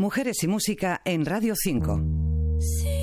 Mujeres y Música en Radio 5.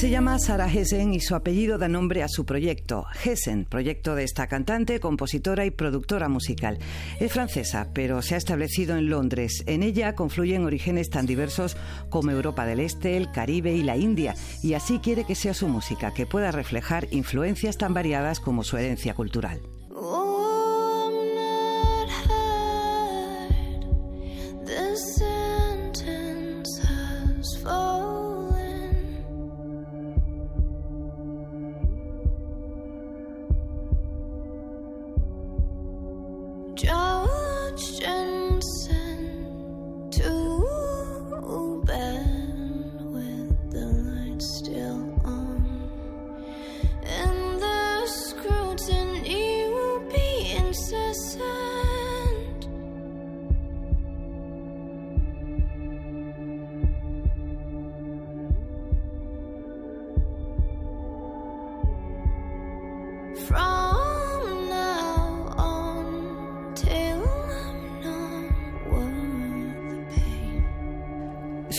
Se llama Sara Hessen y su apellido da nombre a su proyecto, Hessen, proyecto de esta cantante, compositora y productora musical. Es francesa, pero se ha establecido en Londres. En ella confluyen orígenes tan diversos como Europa del Este, el Caribe y la India, y así quiere que sea su música, que pueda reflejar influencias tan variadas como su herencia cultural.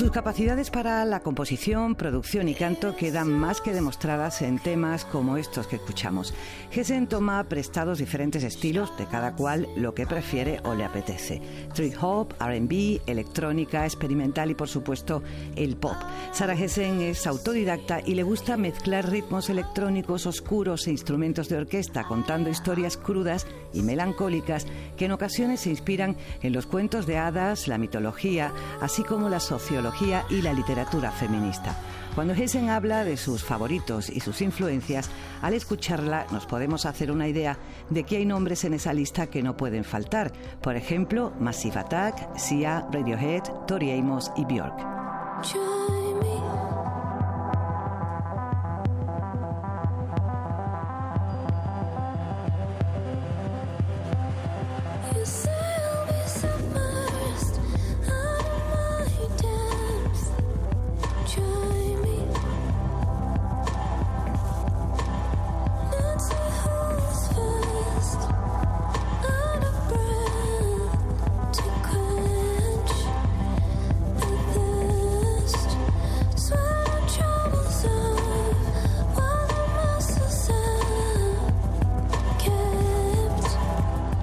Sus capacidades para la composición, producción y canto quedan más que demostradas en temas como estos que escuchamos. Hessen toma prestados diferentes estilos, de cada cual lo que prefiere o le apetece. Trip hop, RB, electrónica, experimental y por supuesto el pop. Sarah Hessen es autodidacta y le gusta mezclar ritmos electrónicos oscuros e instrumentos de orquesta, contando historias crudas y melancólicas que en ocasiones se inspiran en los cuentos de hadas, la mitología, así como la sociología y la literatura feminista. Cuando Hessen habla de sus favoritos y sus influencias, al escucharla nos podemos hacer una idea de que hay nombres en esa lista que no pueden faltar. Por ejemplo, Massive Attack, Sia, Radiohead, Tori Amos y Björk.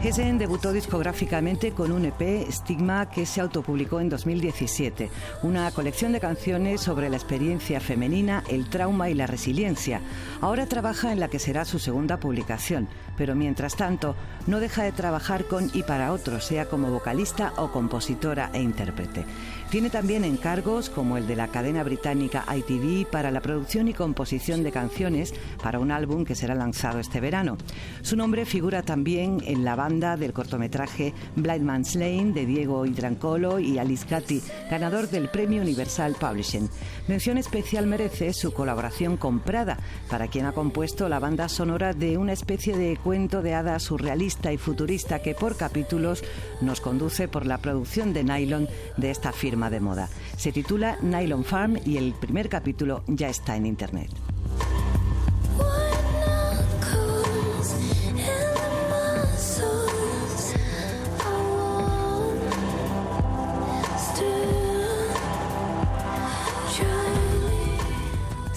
Hessen debutó discográficamente con un EP, Stigma, que se autopublicó en 2017, una colección de canciones sobre la experiencia femenina, el trauma y la resiliencia. Ahora trabaja en la que será su segunda publicación, pero mientras tanto no deja de trabajar con y para otros, sea como vocalista o compositora e intérprete. Tiene también encargos como el de la cadena británica ITV para la producción y composición de canciones para un álbum que será lanzado este verano. Su nombre figura también en la banda del cortometraje Blind Man's Lane de Diego Hidrancolo y Alice Gatti, ganador del Premio Universal Publishing. Mención especial merece su colaboración con Prada, para quien ha compuesto la banda sonora de una especie de cuento de hadas surrealista y futurista que por capítulos nos conduce por la producción de nylon de esta firma de moda. Se titula Nylon Farm y el primer capítulo ya está en Internet.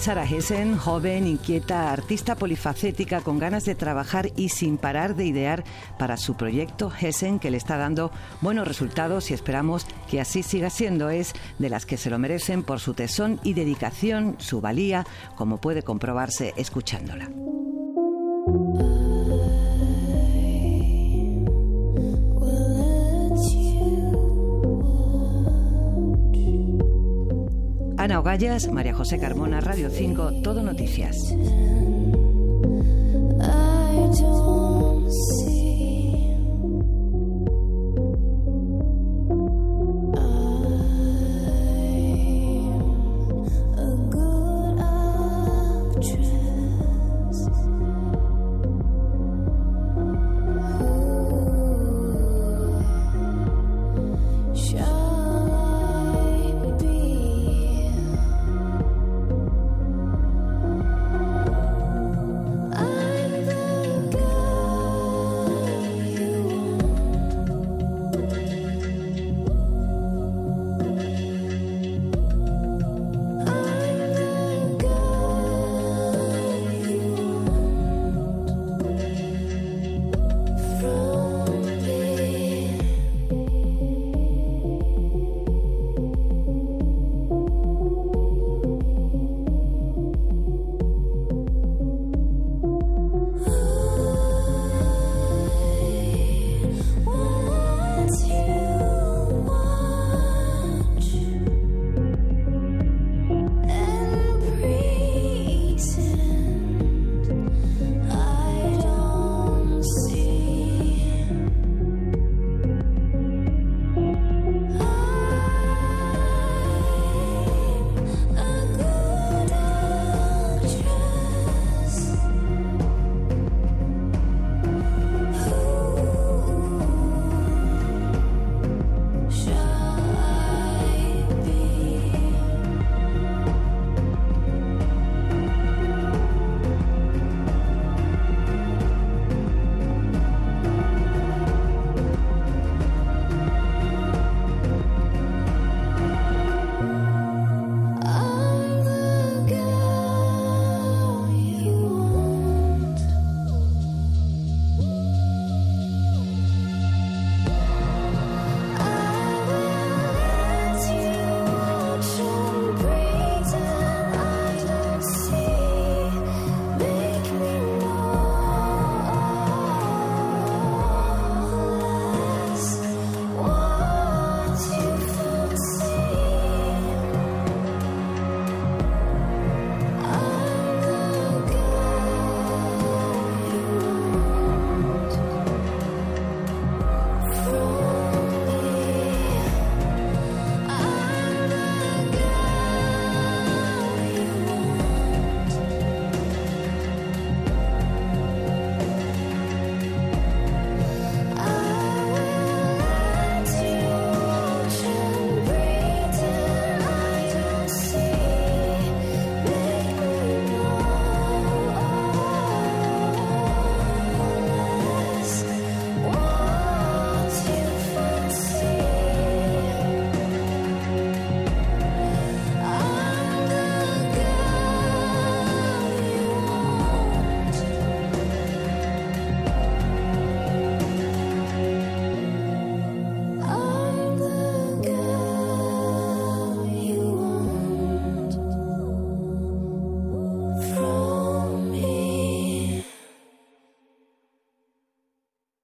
Sara Hessen, joven, inquieta, artista polifacética con ganas de trabajar y sin parar de idear para su proyecto Hessen que le está dando buenos resultados y esperamos que así siga siendo. Es de las que se lo merecen por su tesón y dedicación, su valía, como puede comprobarse escuchándola. Ana Ogallas, María José Carmona, Radio 5, Todo Noticias.